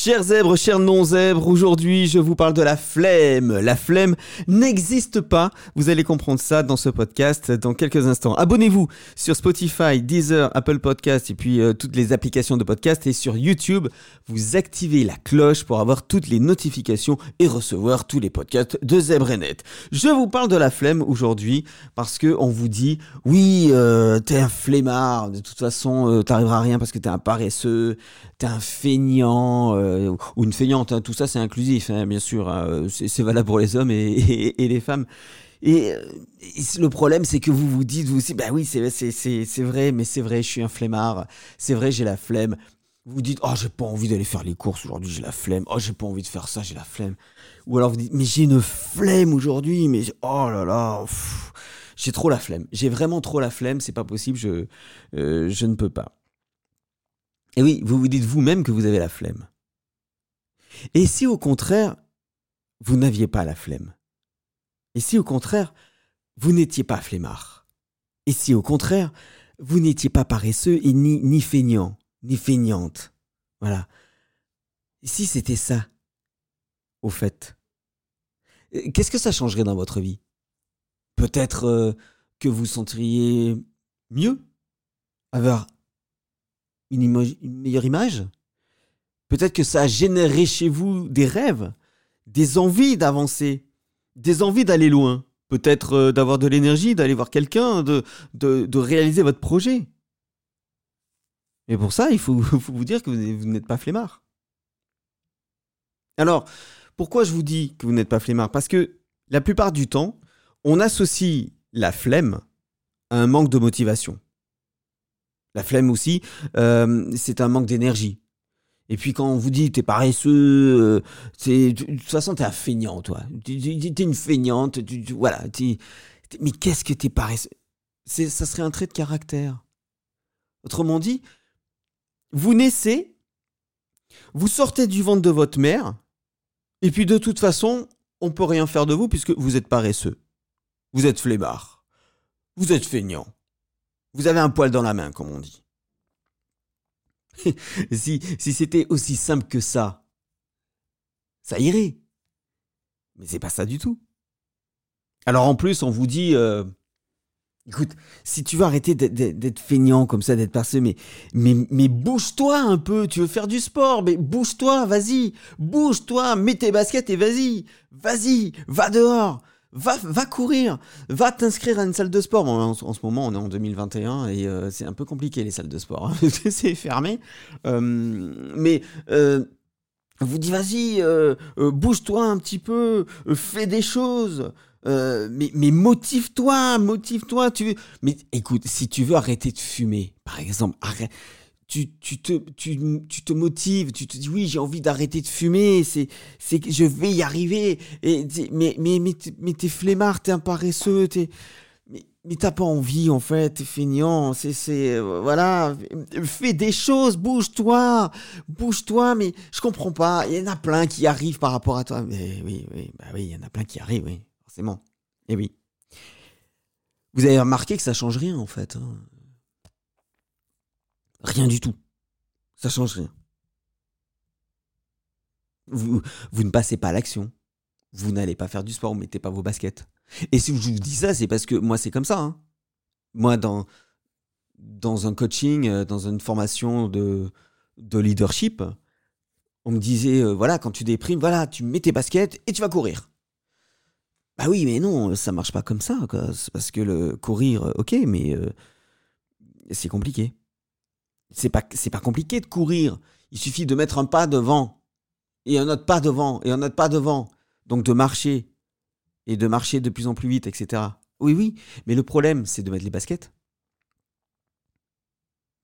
Chers zèbres, chers non-zèbres, aujourd'hui je vous parle de la flemme. La flemme n'existe pas. Vous allez comprendre ça dans ce podcast dans quelques instants. Abonnez-vous sur Spotify, Deezer, Apple Podcast et puis euh, toutes les applications de podcast et sur YouTube. Vous activez la cloche pour avoir toutes les notifications et recevoir tous les podcasts de Zebrenet. Je vous parle de la flemme aujourd'hui parce que on vous dit oui, euh, t'es un flemmard, de toute façon euh, t'arriveras à rien parce que t'es un paresseux, t'es un feignant euh, ou une feignante. hein. Tout ça, c'est inclusif, hein, bien sûr. hein. C'est c'est valable pour les hommes et, et- et les femmes. Et, euh, et le problème, c'est que vous vous dites vous aussi, bah oui, c'est vrai, mais c'est vrai, je suis un flemmard. C'est vrai, j'ai la flemme. Vous dites, oh, j'ai pas envie d'aller faire les courses aujourd'hui, j'ai la flemme. Oh, j'ai pas envie de faire ça, j'ai la flemme. Ou alors vous dites, mais j'ai une flemme aujourd'hui, mais oh là là, j'ai trop la flemme. J'ai vraiment trop la flemme, c'est pas possible, je, euh, je ne peux pas. Et oui, vous vous dites vous-même que vous avez la flemme. Et si au contraire, vous n'aviez pas la flemme? Et si au contraire, vous n'étiez pas flemmard? Et si au contraire, vous n'étiez pas paresseux et ni, ni feignant, ni feignante? Voilà. Et si c'était ça, au fait? Euh, Qu'est-ce que ça changerait dans votre vie? Peut-être euh, que vous sentiriez mieux? Avoir une, meilleure image Peut-être que ça a généré chez vous des rêves, des envies d'avancer, des envies d'aller loin. Peut-être euh, d'avoir de l'énergie, d'aller voir quelqu'un, de, réaliser votre projet. Et pour ça, il faut, faut vous dire que vous n'êtes pas flemmard. Alors, pourquoi je vous dis que vous n'êtes pas flemmard? Parce que la plupart du temps, on associe la flemme à un manque de motivation. La flemme aussi, euh, c'est un manque d'énergie. Et puis quand on vous dit t'es paresseux, euh, de toute façon t'es un feignant toi. T'es une feignante, tu- voilà. mais qu'est-ce que t'es paresseux? Ça serait un trait de caractère. Autrement dit, vous naissez, vous sortez du ventre de votre mère, et puis de toute façon, on peut rien faire de vous puisque vous êtes paresseux, vous êtes flemmard, vous êtes feignant, vous avez un poil dans la main comme on dit. si si c'était aussi simple que ça, ça irait. Mais c'est pas ça du tout. Alors en plus, on vous dit, euh, écoute, si tu veux arrêter d'être- feignant comme ça, d'être mais, mais, mais bouge-toi un peu, tu veux faire du sport, mais bouge-toi, vas-y, bouge-toi, mets tes baskets et vas-y, vas-y, va dehors, va, courir, va t'inscrire à une salle de sport. En, ce moment, on est en 2021 et euh, c'est un peu compliqué les salles de sport, hein, c'est fermé. Euh, mais euh, vous dit vas-y, euh, bouge-toi un petit peu, fais des choses. mais, mais motive-toi, motive-toi. Tu. Mais écoute, si tu veux arrêter de fumer, par exemple, arrête. Tu, tu, te, tu, tu te motives, tu te dis oui, j'ai envie d'arrêter de fumer, c'est, c'est je vais y arriver. Et, mais, mais, mais, mais t'es flemmard, t'es un paresseux, t'es, mais, mais t'as pas envie en fait, t'es feignant, c'est, c'est, euh, voilà, fais des choses, bouge-toi, bouge-toi, mais je comprends pas, il y en a plein qui arrivent par rapport à toi. Mais oui, oui, bah oui, il y en a plein qui arrivent, oui, forcément. Et oui. Vous avez remarqué que ça change rien en fait. hein. Rien du tout. Ça change rien. Vous, ne passez pas à l'action. Vous n'allez pas faire du sport, vous mettez pas vos baskets. Et si je vous dis ça, c'est parce que moi, c'est comme ça. hein. Moi, dans, un coaching, euh, dans une formation de, de leadership, on me disait, euh, voilà, quand tu déprimes, voilà, tu mets tes baskets et tu vas courir. Bah oui, mais non, ça marche pas comme ça. quoi. Parce que le courir, euh, ok, mais c'est compliqué. C'est pas, pas compliqué de courir. Il suffit de mettre un pas devant et un autre pas devant et un autre pas devant. Donc de marcher et de marcher de plus en plus vite, etc. Oui, oui, mais le problème, c'est de mettre les baskets.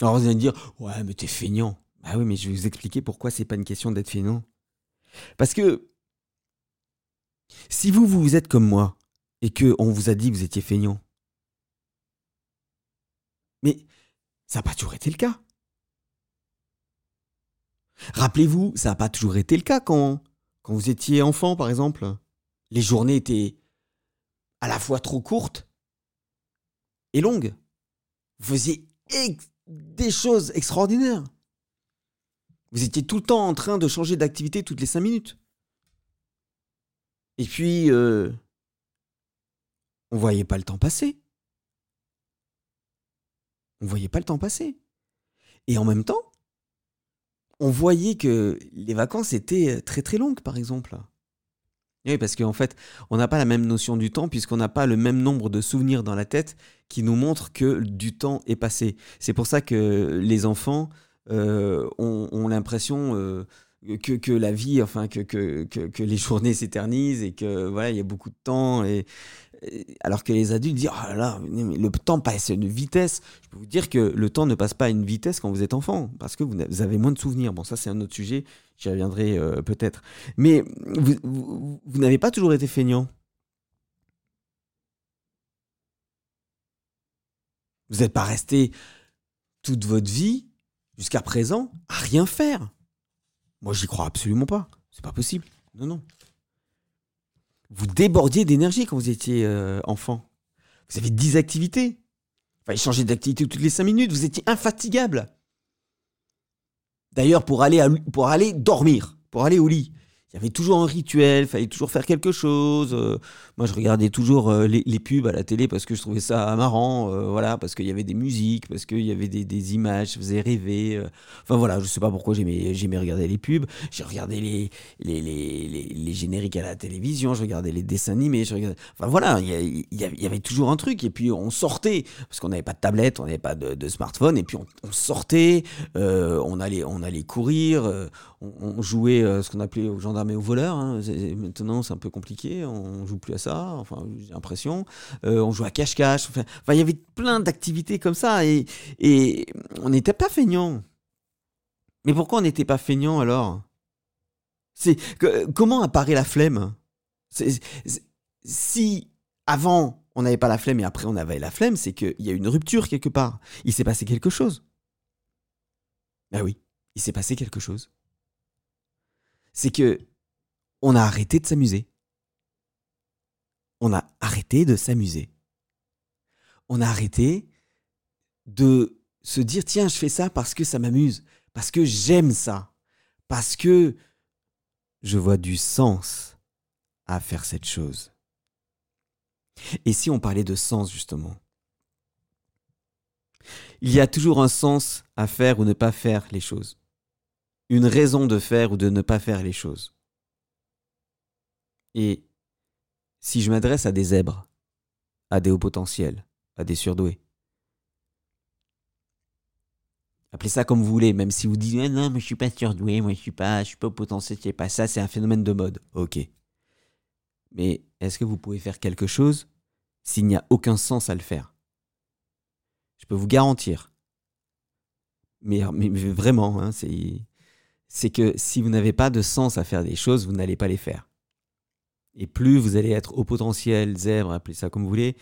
Alors vous allez me dire, ouais, mais t'es feignant. Bah oui, mais je vais vous expliquer pourquoi c'est pas une question d'être feignant. Parce que si vous, vous êtes comme moi et que on vous a dit que vous étiez feignant, mais ça n'a pas toujours été le cas. Rappelez-vous, ça n'a pas toujours été le cas quand, vous étiez enfant, par exemple. Les journées étaient à la fois trop courtes et longues. Vous faisiez des choses extraordinaires. Vous étiez tout le temps en train de changer d'activité toutes les cinq minutes. Et puis, euh, on voyait pas le temps passer. On voyait pas le temps passer. Et en même temps, on voyait que les vacances étaient très très longues, par exemple. Oui, parce qu'en fait, on n'a pas la même notion du temps puisqu'on n'a pas le même nombre de souvenirs dans la tête qui nous montrent que du temps est passé. C'est pour ça que les enfants euh, ont, l'impression euh, que, la vie, enfin que, que, les journées s'éternisent et que voilà, il y a beaucoup de temps et, alors que les adultes disent oh là là, le temps passe à une vitesse. Je peux vous dire que le temps ne passe pas à une vitesse quand vous êtes enfant, parce que vous avez moins de souvenirs. Bon, ça c'est un autre sujet, j'y reviendrai euh, peut-être. Mais vous, n'avez pas toujours été feignant. Vous n'êtes pas resté toute votre vie, jusqu'à présent, à rien faire. Moi, j'y crois absolument pas. C'est pas possible. Non, non vous débordiez d'énergie quand vous étiez euh, enfant. Vous avez 10 activités. Il fallait changer d'activité toutes les 5 minutes. Vous étiez infatigable. D'ailleurs, pour pour aller dormir, pour aller au lit, il y avait toujours un rituel, il fallait toujours faire quelque chose. Euh, moi, je regardais toujours euh, les, pubs à la télé parce que je trouvais ça marrant, euh, voilà, parce qu'il y avait des musiques, parce qu'il y avait des, images, ça faisait rêver. Enfin voilà, je sais pas pourquoi j'aimais, regarder les pubs. J'ai regardé les les, les, génériques à la télévision, je regardais les dessins animés, je regardais... Enfin voilà, il y, avait toujours un truc. Et puis on sortait, parce qu'on n'avait pas de tablette, on n'avait pas de, smartphone, et puis on, sortait, on, allait, on allait courir, on, jouait ce qu'on appelait aux gendarmes et aux voleurs. Hein. Maintenant, c'est un peu compliqué. On joue plus à ça. Enfin, j'ai l'impression. Euh, on joue à cache-cache. Enfin, il y avait plein d'activités comme ça et, et on n'était pas feignant. Mais pourquoi on n'était pas feignant alors? C'est comment apparaît la flemme? Si avant on n'avait pas la flemme et après on avait la flemme, c'est qu'il y a une rupture quelque part. Il s'est passé quelque chose. Ben oui, il s'est passé quelque chose c'est que on a arrêté de s'amuser. On a arrêté de s'amuser. On a arrêté de se dire tiens, je fais ça parce que ça m'amuse, parce que j'aime ça, parce que je vois du sens à faire cette chose. Et si on parlait de sens justement? Il y a toujours un sens à faire ou ne pas faire les choses une raison de faire ou de ne pas faire les choses. Et si je m'adresse à des zèbres, à des hauts potentiels, à des surdoués, appelez ça comme vous voulez, même si vous dites non, mais je suis pas surdoué, moi je suis pas, je suis pas au potentiel, c'est pas ça, c'est un phénomène de mode. Ok. Mais est-ce que vous pouvez faire quelque chose s'il n'y a aucun sens à le faire? Je peux vous garantir. Mais, vraiment, hein, c'est que si vous n'avez pas de sens à faire des choses, vous n'allez pas les faire. Et plus vous allez être au potentiel, zèbre, appelez ça comme vous voulez,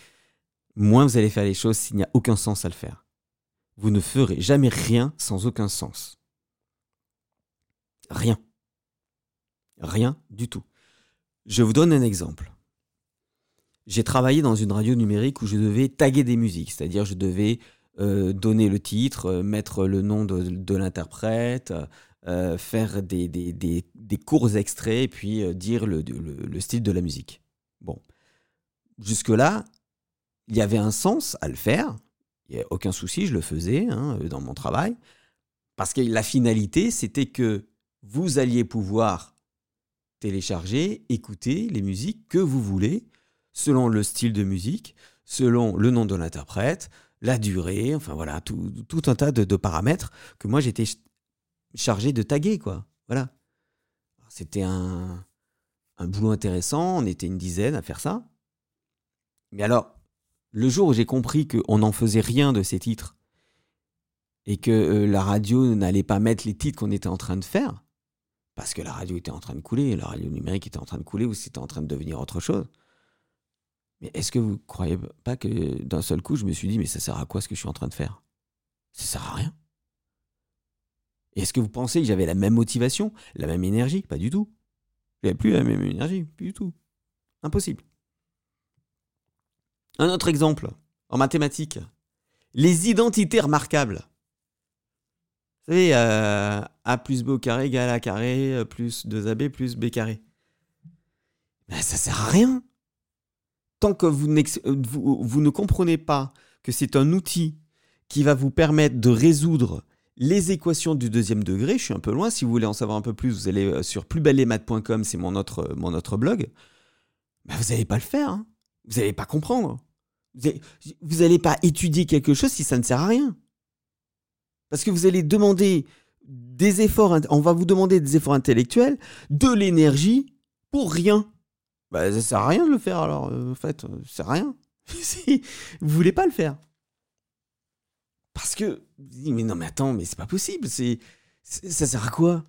moins vous allez faire les choses s'il n'y a aucun sens à le faire. Vous ne ferez jamais rien sans aucun sens. Rien. Rien du tout. Je vous donne un exemple. J'ai travaillé dans une radio numérique où je devais taguer des musiques, c'est-à-dire je devais euh, donner le titre, euh, mettre le nom de l'interprète, euh, faire des, des, des, des, courts extraits et puis euh, dire le, le, style de la musique. Bon. Jusque-là, il y avait un sens à le faire. Il n'y a aucun souci, je le faisais hein, dans mon travail. Parce que la finalité, c'était que vous alliez pouvoir télécharger, écouter les musiques que vous voulez, selon le style de musique, selon le nom de l'interprète, la durée, enfin voilà, tout, tout un tas de, paramètres que moi j'étais chargé de taguer, quoi. Voilà. C'était un, un boulot intéressant, on était une dizaine à faire ça. Mais alors, le jour où j'ai compris qu'on n'en faisait rien de ces titres, et que euh, la radio n'allait pas mettre les titres qu'on était en train de faire, parce que la radio était en train de couler, la radio numérique était en train de couler, ou c'était en train de devenir autre chose. Mais est-ce que vous croyez pas que d'un seul coup, je me suis dit, mais ça sert à quoi ce que je suis en train de faire? Ça sert à rien. Est-ce que vous pensez que j'avais la même motivation, la même énergie? Pas du tout. J'avais plus la même énergie, plus du tout. Impossible. Un autre exemple, en mathématiques. Les identités remarquables. Vous savez, euh, A plus B au carré égale A carré euh, plus 2AB plus B carré. Ben, ça sert à rien. Tant que vous, vous ne comprenez pas que c'est un outil qui va vous permettre de résoudre les équations du deuxième degré, je suis un peu loin, si vous voulez en savoir un peu plus, vous allez euh, sur plusbellesmaths.com, c'est mon autre, mon autre blog. Ben, vous n'allez pas le faire, hein. vous n'allez pas comprendre. Vous n'allez pas étudier quelque chose si ça ne sert à rien. Parce que vous allez demander des efforts, on va vous demander des efforts intellectuels, de l'énergie pour rien. Bah, ça sert à rien de le faire alors, euh, en fait, euh, ça sert à rien. vous voulez pas le faire. Parce que, mais non, mais attends, mais c'est pas possible, c'est, ça sert à quoi?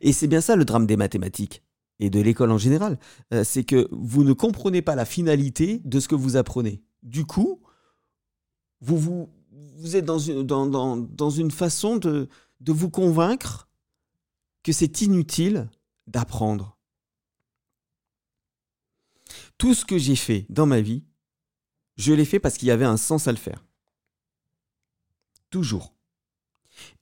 Et c'est bien ça le drame des mathématiques et de l'école en général, euh, c'est que vous ne comprenez pas la finalité de ce que vous apprenez. Du coup, vous, vous, vous êtes dans une, dans, dans, dans une façon de, de vous convaincre que c'est inutile d'apprendre. Tout ce que j'ai fait dans ma vie, je l'ai fait parce qu'il y avait un sens à le faire. Toujours.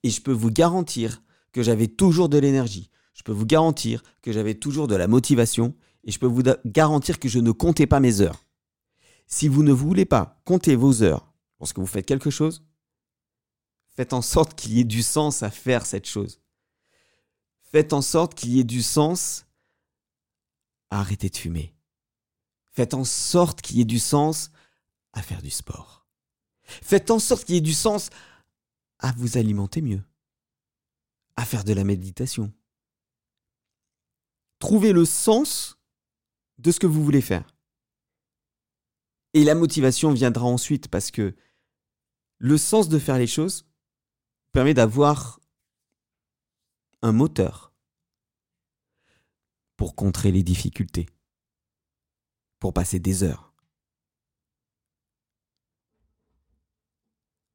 Et je peux vous garantir que j'avais toujours de l'énergie. Je peux vous garantir que j'avais toujours de la motivation. Et je peux vous garantir que je ne comptais pas mes heures. Si vous ne voulez pas compter vos heures lorsque vous faites quelque chose, faites en sorte qu'il y ait du sens à faire cette chose. Faites en sorte qu'il y ait du sens à arrêter de fumer. Faites en sorte qu'il y ait du sens à faire du sport. Faites en sorte qu'il y ait du sens à vous alimenter mieux, à faire de la méditation. Trouvez le sens de ce que vous voulez faire. Et la motivation viendra ensuite parce que le sens de faire les choses permet d'avoir un moteur pour contrer les difficultés, pour passer des heures.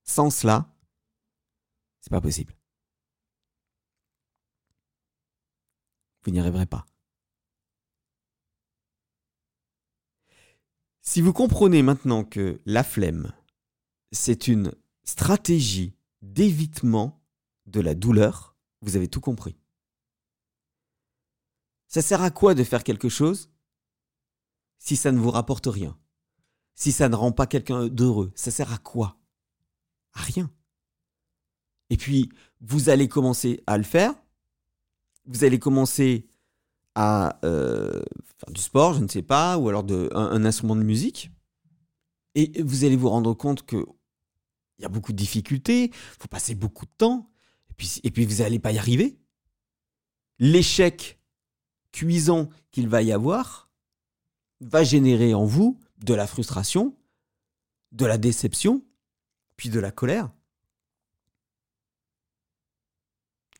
Sans cela, c'est pas possible. Vous n'y arriverez pas. Si vous comprenez maintenant que la flemme, c'est une stratégie d'évitement de la douleur, vous avez tout compris. Ça sert à quoi de faire quelque chose si ça ne vous rapporte rien? Si ça ne rend pas quelqu'un d'heureux Ça sert à quoi? À rien. Et puis, vous allez commencer à le faire, vous allez commencer à euh, faire du sport, je ne sais pas, ou alors de, un, instrument de musique. Et vous allez vous rendre compte qu'il y a beaucoup de difficultés, il faut passer beaucoup de temps, et puis, et puis vous n'allez pas y arriver. L'échec cuisant qu'il va y avoir va générer en vous de la frustration, de la déception, puis de la colère.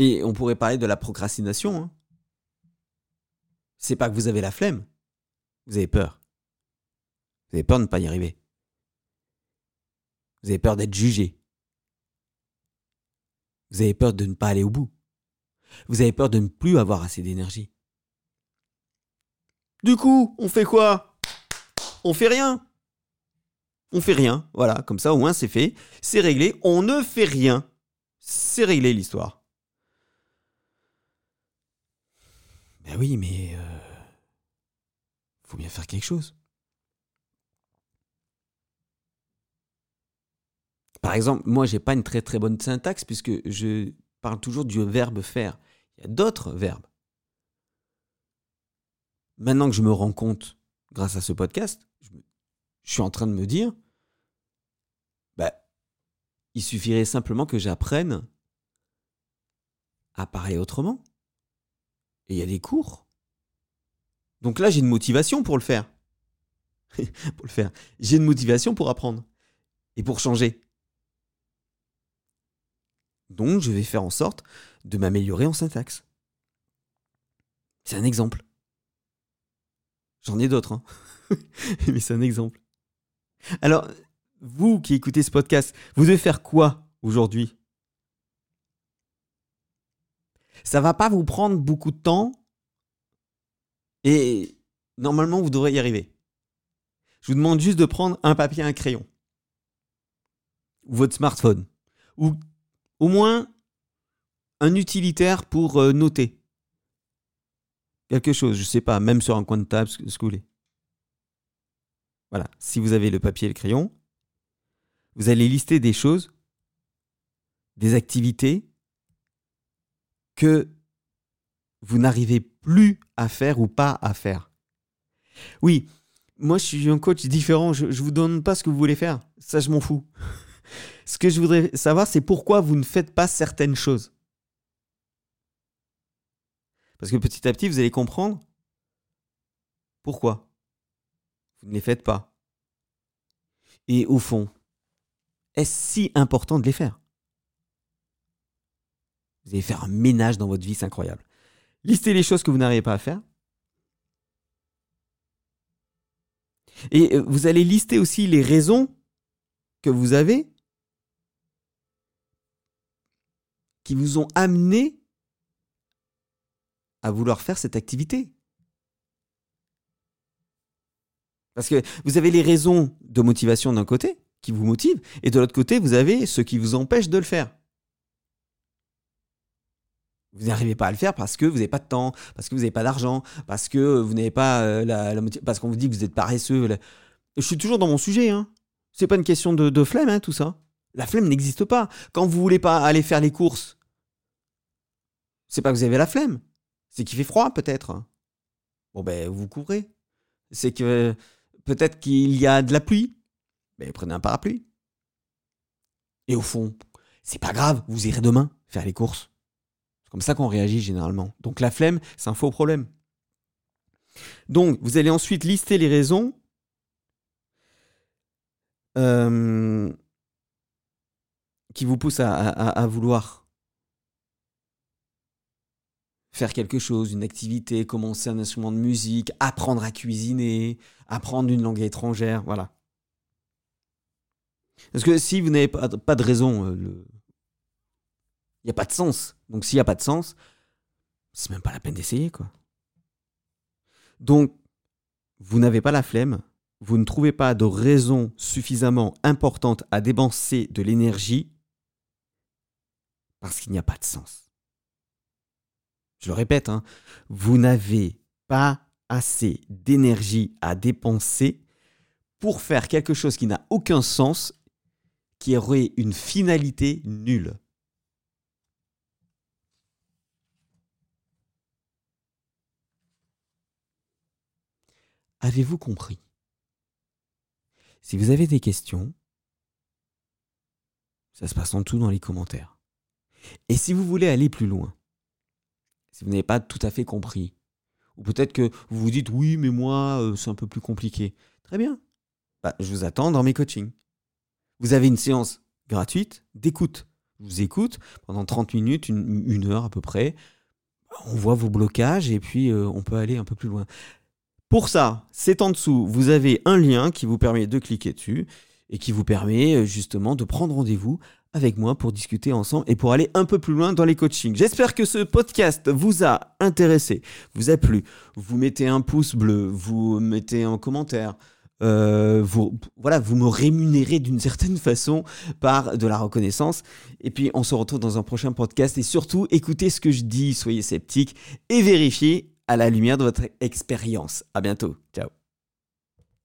Et on pourrait parler de la procrastination. Hein c'est pas que vous avez la flemme. Vous avez peur. Vous avez peur de ne pas y arriver. Vous avez peur d'être jugé. Vous avez peur de ne pas aller au bout. Vous avez peur de ne plus avoir assez d'énergie. Du coup, on fait quoi? On fait rien. On fait rien. Voilà, comme ça au moins c'est fait. C'est réglé. On ne fait rien. C'est réglé l'histoire. Ben oui, mais euh, faut bien faire quelque chose. Par exemple, moi, j'ai pas une très très bonne syntaxe puisque je parle toujours du verbe faire. Il y a d'autres verbes. Maintenant que je me rends compte, grâce à ce podcast, je, suis en train de me dire, bah, il suffirait simplement que j'apprenne à parler autrement. Et il y a des cours. Donc là, j'ai une motivation pour le faire. pour le faire. J'ai une motivation pour apprendre et pour changer. Donc, je vais faire en sorte de m'améliorer en syntaxe. C'est un exemple. J'en ai d'autres, hein. mais c'est un exemple. Alors, vous qui écoutez ce podcast, vous devez faire quoi aujourd'hui? Ça va pas vous prendre beaucoup de temps. Et normalement vous devrez y arriver. Je vous demande juste de prendre un papier un crayon. Ou votre smartphone. Ou au moins un utilitaire pour euh, noter. Quelque chose, je sais pas, même sur un coin de table, ce que vous voulez. Voilà, si vous avez le papier et le crayon, vous allez lister des choses, des activités que vous n'arrivez plus à faire ou pas à faire. Oui, moi je suis un coach différent, je ne vous donne pas ce que vous voulez faire, ça je m'en fous. Ce que je voudrais savoir, c'est pourquoi vous ne faites pas certaines choses. Parce que petit à petit, vous allez comprendre pourquoi vous ne les faites pas. Et au fond, est-ce si important de les faire? Vous allez faire un ménage dans votre vie, c'est incroyable. Listez les choses que vous n'arrivez pas à faire. Et euh, vous allez lister aussi les raisons que vous avez qui vous ont amené à vouloir faire cette activité. Parce que vous avez les raisons de motivation d'un côté qui vous motivent, et de l'autre côté, vous avez ce qui vous empêche de le faire. Vous n'arrivez pas à le faire parce que vous n'avez pas de temps, parce que vous n'avez pas d'argent, parce que vous n'avez pas euh, la, motivation, parce qu'on vous dit que vous êtes paresseux. Je suis toujours dans mon sujet. Hein. C'est pas une question de, flemme, hein, tout ça. La flemme n'existe pas. Quand vous voulez pas aller faire les courses, c'est pas que vous avez la flemme, c'est qu'il fait froid peut-être. Bon ben vous courez. C'est que peut-être qu'il y a de la pluie. Ben, prenez un parapluie. Et au fond, c'est pas grave, vous irez demain faire les courses. Comme ça qu'on réagit généralement. Donc la flemme, c'est un faux problème. Donc vous allez ensuite lister les raisons euh, qui vous poussent à vouloir faire quelque chose, une activité, commencer un instrument de musique, apprendre à cuisiner, apprendre une langue étrangère, voilà. Parce que si vous n'avez pas, de raison, euh, il n'y a pas de sens. Donc s'il n'y a pas de sens, c'est même pas la peine d'essayer, quoi. Donc, vous n'avez pas la flemme, vous ne trouvez pas de raison suffisamment importante à dépenser de l'énergie parce qu'il n'y a pas de sens je le répète, hein, vous n'avez pas assez d'énergie à dépenser pour faire quelque chose qui n'a aucun sens, qui aurait une finalité nulle. Avez-vous compris? Si vous avez des questions, ça se passe en tout dans les commentaires. Et si vous voulez aller plus loin, si vous n'avez pas tout à fait compris. Ou peut-être que vous vous dites oui, mais moi, euh, c'est un peu plus compliqué. Très bien. Bah, je vous attends dans mes coachings. Vous avez une séance gratuite d'écoute. Je vous écoute pendant 30 minutes, une, heure à peu près. On voit vos blocages et puis euh, on peut aller un peu plus loin. Pour ça, c'est en dessous. Vous avez un lien qui vous permet de cliquer dessus et qui vous permet euh, justement de prendre rendez-vous avec moi pour discuter ensemble et pour aller un peu plus loin dans les coachings. J'espère que ce podcast vous a intéressé, vous a plu. Vous mettez un pouce bleu, vous mettez un commentaire. Euh, voilà, vous me rémunérez d'une certaine façon par de la reconnaissance. Et puis, on se retrouve dans un prochain podcast. Et surtout, écoutez ce que je dis, soyez sceptiques et vérifiez à la lumière de votre expérience. À bientôt. Ciao.